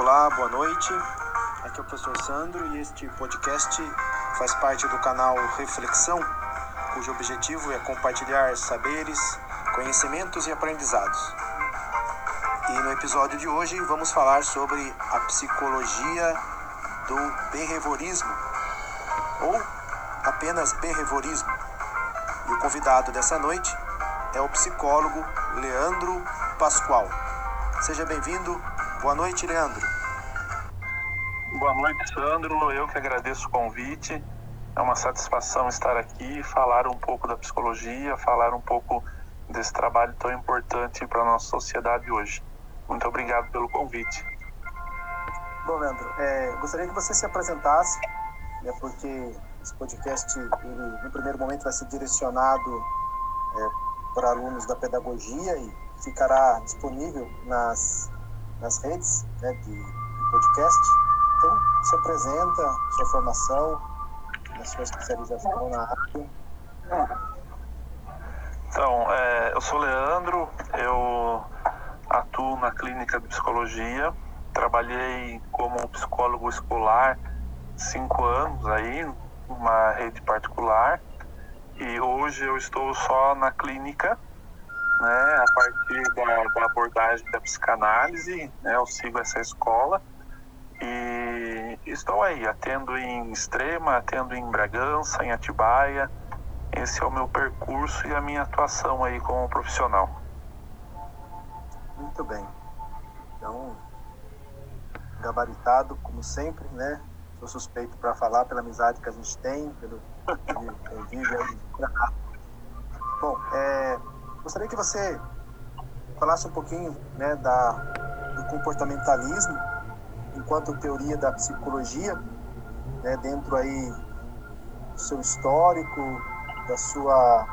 Olá, boa noite. Aqui é o professor Sandro e este podcast faz parte do canal Reflexão, cujo objetivo é compartilhar saberes, conhecimentos e aprendizados. E no episódio de hoje vamos falar sobre a psicologia do behaviorismo ou apenas behaviorismo. E o convidado dessa noite é o psicólogo Leandro Pascoal. Seja bem-vindo. Boa noite, Leandro. Boa noite, Sandro. Eu que agradeço o convite. É uma satisfação estar aqui, falar um pouco da psicologia, falar um pouco desse trabalho tão importante para a nossa sociedade hoje. Muito obrigado pelo convite. Bom, Leandro, é, gostaria que você se apresentasse, né, porque esse podcast, ele, no primeiro momento, vai ser direcionado é, para alunos da pedagogia e ficará disponível nas, nas redes né, de, de podcast. Então, se apresenta, sua formação, a sua especialização na área. Então, é, eu sou Leandro, eu atuo na clínica de psicologia, trabalhei como psicólogo escolar cinco anos aí, numa rede particular, e hoje eu estou só na clínica, né, a partir da, da abordagem da psicanálise, né, eu sigo essa escola, e estou aí, atendo em Extrema, atendo em Bragança, em Atibaia. Esse é o meu percurso e a minha atuação aí como profissional. Muito bem. Então, gabaritado, como sempre, né? Sou suspeito para falar pela amizade que a gente tem, pelo convívio. Bom, é, gostaria que você falasse um pouquinho né, da, do comportamentalismo enquanto teoria da psicologia, né, dentro aí do seu histórico, da sua,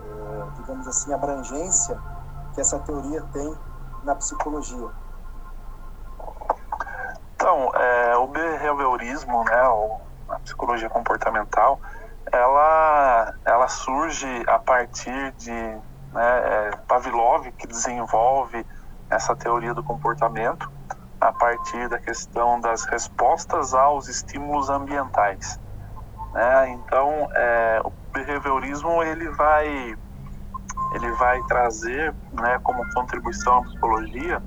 eh, digamos assim, abrangência que essa teoria tem na psicologia. Então, é, o behaviorismo, né, ou a psicologia comportamental, ela, ela surge a partir de né, é, Pavlov, que desenvolve essa teoria do comportamento, a partir da questão das respostas aos estímulos ambientais. Né? Então, é, o behaviorismo ele vai ele vai trazer, né, como contribuição à psicologia,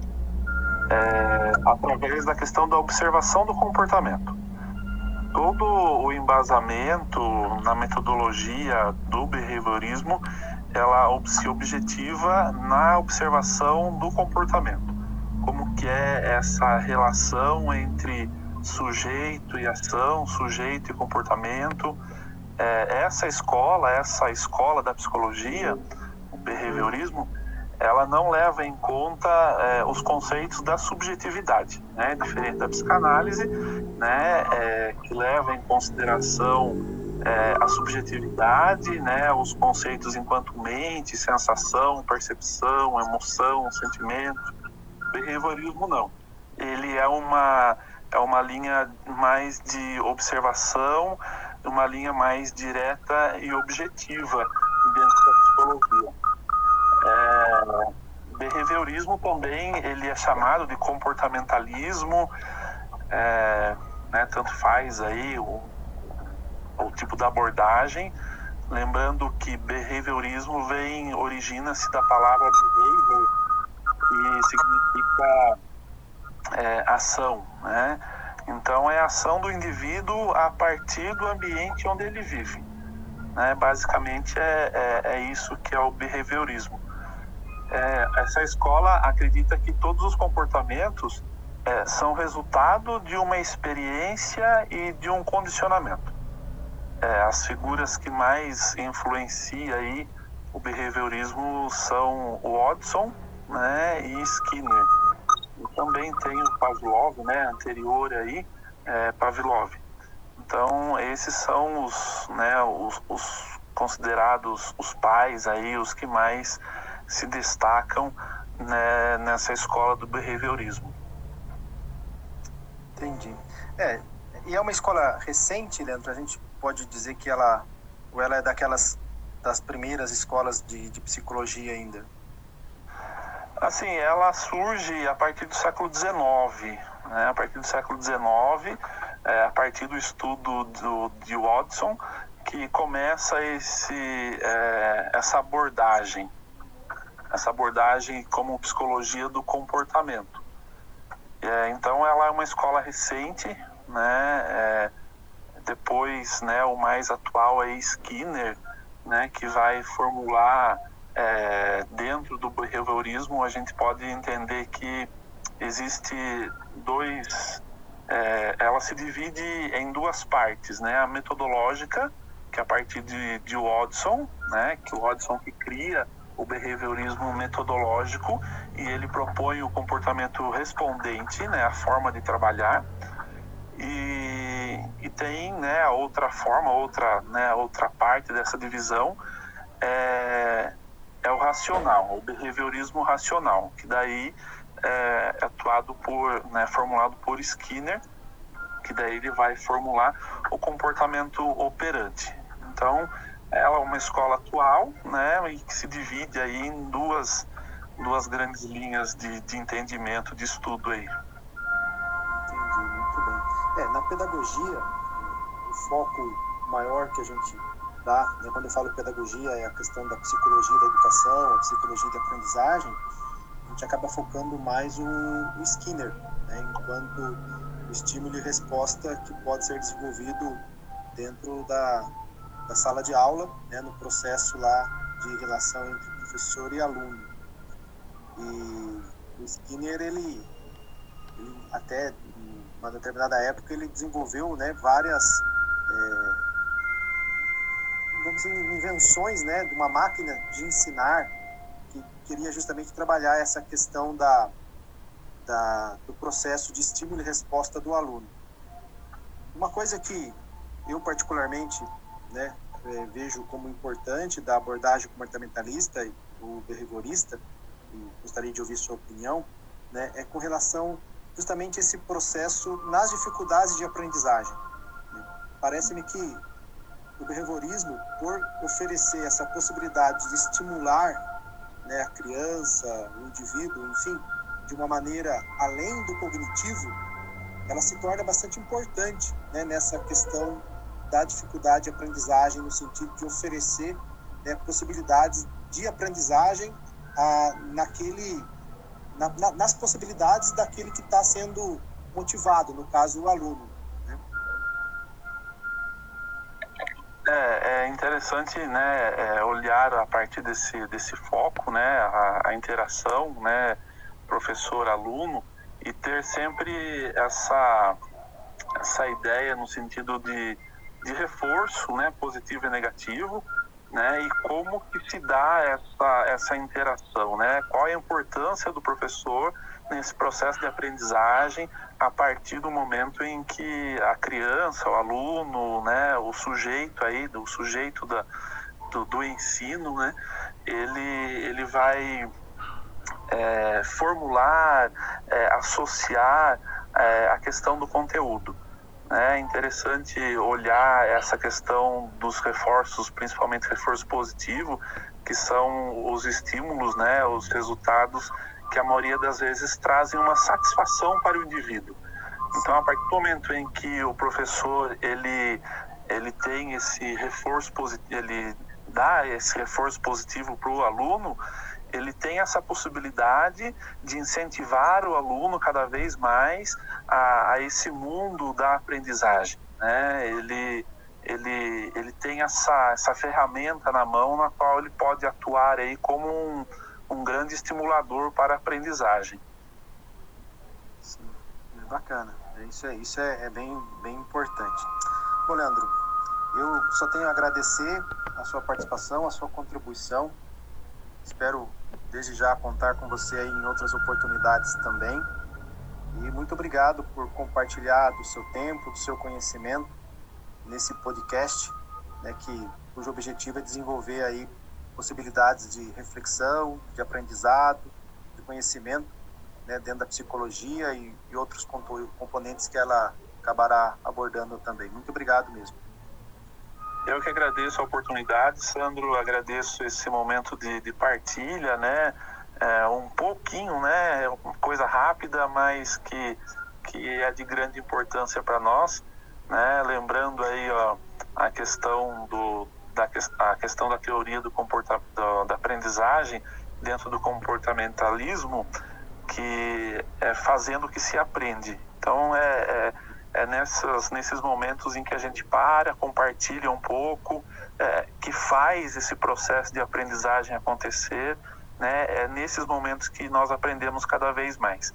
é, através da questão da observação do comportamento. Todo o embasamento na metodologia do behaviorismo, ela se objetiva na observação do comportamento como que é essa relação entre sujeito e ação, sujeito e comportamento. É, essa escola, essa escola da psicologia, o behaviorismo, ela não leva em conta é, os conceitos da subjetividade, né? diferente da psicanálise, né? É, que leva em consideração é, a subjetividade, né? os conceitos enquanto mente, sensação, percepção, emoção, sentimento behaviorismo não. Ele é uma, é uma linha mais de observação, uma linha mais direta e objetiva dentro da psicologia. É, behaviorismo também ele é chamado de comportamentalismo, é, né, tanto faz aí o, o tipo da abordagem, lembrando que behaviorismo vem origina-se da palavra behavior, que significa é, ação, né? Então é a ação do indivíduo a partir do ambiente onde ele vive. Né? Basicamente é, é, é isso que é o behaviorismo. É, essa escola acredita que todos os comportamentos é, são resultado de uma experiência e de um condicionamento. É, as figuras que mais influenciam aí o behaviorismo são o Watson, né, e Skinner. E também tem o Pavlov, né, anterior aí, é, Pavlov. Então, esses são os, né, os, os considerados os pais aí, os que mais se destacam né, nessa escola do behaviorismo. Entendi. É, e é uma escola recente, Leandro? A gente pode dizer que ela, ou ela é daquelas das primeiras escolas de, de psicologia ainda? Assim, ela surge a partir do século XIX, né, a partir do século XIX, é, a partir do estudo do, de Watson, que começa esse, é, essa abordagem, essa abordagem como psicologia do comportamento. É, então, ela é uma escola recente, né? É, depois, né, o mais atual é Skinner, né, que vai formular é, dentro do behaviorismo a gente pode entender que existe dois é, ela se divide em duas partes né? A metodológica que é a partir de, de Watson né? Que o Watson que cria o behaviorismo metodológico e ele propõe o comportamento respondente né? A forma de trabalhar. E, e tem né? A outra forma outra né? Outra parte dessa divisão é, é o racional, o behaviorismo racional, que daí é, é atuado por, né, formulado por Skinner, que daí ele vai formular o comportamento operante. Então, ela é uma escola atual, né, e que se divide aí em duas, duas grandes linhas de, de entendimento, de estudo aí. Entendi, muito bem. É, na pedagogia, o foco maior que a gente Tá? Quando eu falo pedagogia, é a questão da psicologia da educação, a psicologia da aprendizagem, a gente acaba focando mais o, o Skinner, né? enquanto o estímulo e resposta que pode ser desenvolvido dentro da, da sala de aula, né? no processo lá de relação entre professor e aluno. E o Skinner, ele, ele até uma determinada época, ele desenvolveu né, várias... Dizer, invenções né, de uma máquina de ensinar que queria justamente trabalhar essa questão da, da, do processo de estímulo e resposta do aluno. Uma coisa que eu particularmente né, é, vejo como importante da abordagem comportamentalista e o behaviorista, e gostaria de ouvir sua opinião, né, é com relação justamente esse processo nas dificuldades de aprendizagem. Parece-me que o behaviorismo, por oferecer essa possibilidade de estimular né, a criança, o indivíduo, enfim, de uma maneira além do cognitivo, ela se torna bastante importante né, nessa questão da dificuldade de aprendizagem, no sentido de oferecer né, possibilidades de aprendizagem ah, naquele, na, na, nas possibilidades daquele que está sendo motivado, no caso o aluno. Interessante né, é, olhar a partir desse, desse foco, né, a, a interação né, professor-aluno e ter sempre essa, essa ideia no sentido de, de reforço né, positivo e negativo né, e como que se dá essa, essa interação, né, qual é a importância do professor nesse processo de aprendizagem a partir do momento em que a criança, o aluno, né, o sujeito aí, do sujeito da, do, do ensino, né, ele, ele vai é, formular, é, associar é, a questão do conteúdo. É interessante olhar essa questão dos reforços, principalmente reforço positivo, que são os estímulos, né, os resultados que a maioria das vezes trazem uma satisfação para o indivíduo. Então, a partir do momento em que o professor ele ele tem esse reforço positivo, ele dá esse reforço positivo para o aluno, ele tem essa possibilidade de incentivar o aluno cada vez mais a, a esse mundo da aprendizagem. Né? Ele, ele, ele tem essa, essa ferramenta na mão na qual ele pode atuar aí como um, um grande estimulador para a aprendizagem. Sim, é bacana. É isso é, isso é, é bem, bem importante. Bom, Leandro, eu só tenho a agradecer a sua participação, a sua contribuição. Espero desde já contar com você em outras oportunidades também. E muito obrigado por compartilhar do seu tempo, do seu conhecimento nesse podcast, né, que cujo objetivo é desenvolver aí possibilidades de reflexão, de aprendizado, de conhecimento né, dentro da psicologia e, e outros componentes que ela acabará abordando também. Muito obrigado mesmo. Eu que agradeço a oportunidade, Sandro, agradeço esse momento de, de partilha, né? É, um pouquinho, né? Coisa rápida, mas que que é de grande importância para nós, né? Lembrando aí ó, a questão do da a questão da teoria do comportamento da aprendizagem dentro do comportamentalismo que é fazendo que se aprende. Então é, é, é nessas, nesses momentos em que a gente para, compartilha um pouco, é, que faz esse processo de aprendizagem acontecer, né? É nesses momentos que nós aprendemos cada vez mais.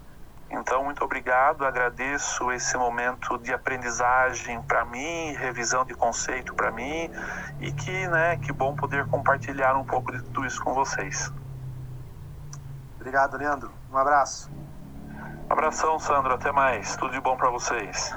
Então, muito obrigado, agradeço esse momento de aprendizagem para mim, revisão de conceito para mim, e que, né, que bom poder compartilhar um pouco de tudo isso com vocês. Obrigado, Leandro. Um abraço. Abração, Sandro. Até mais. Tudo de bom para vocês.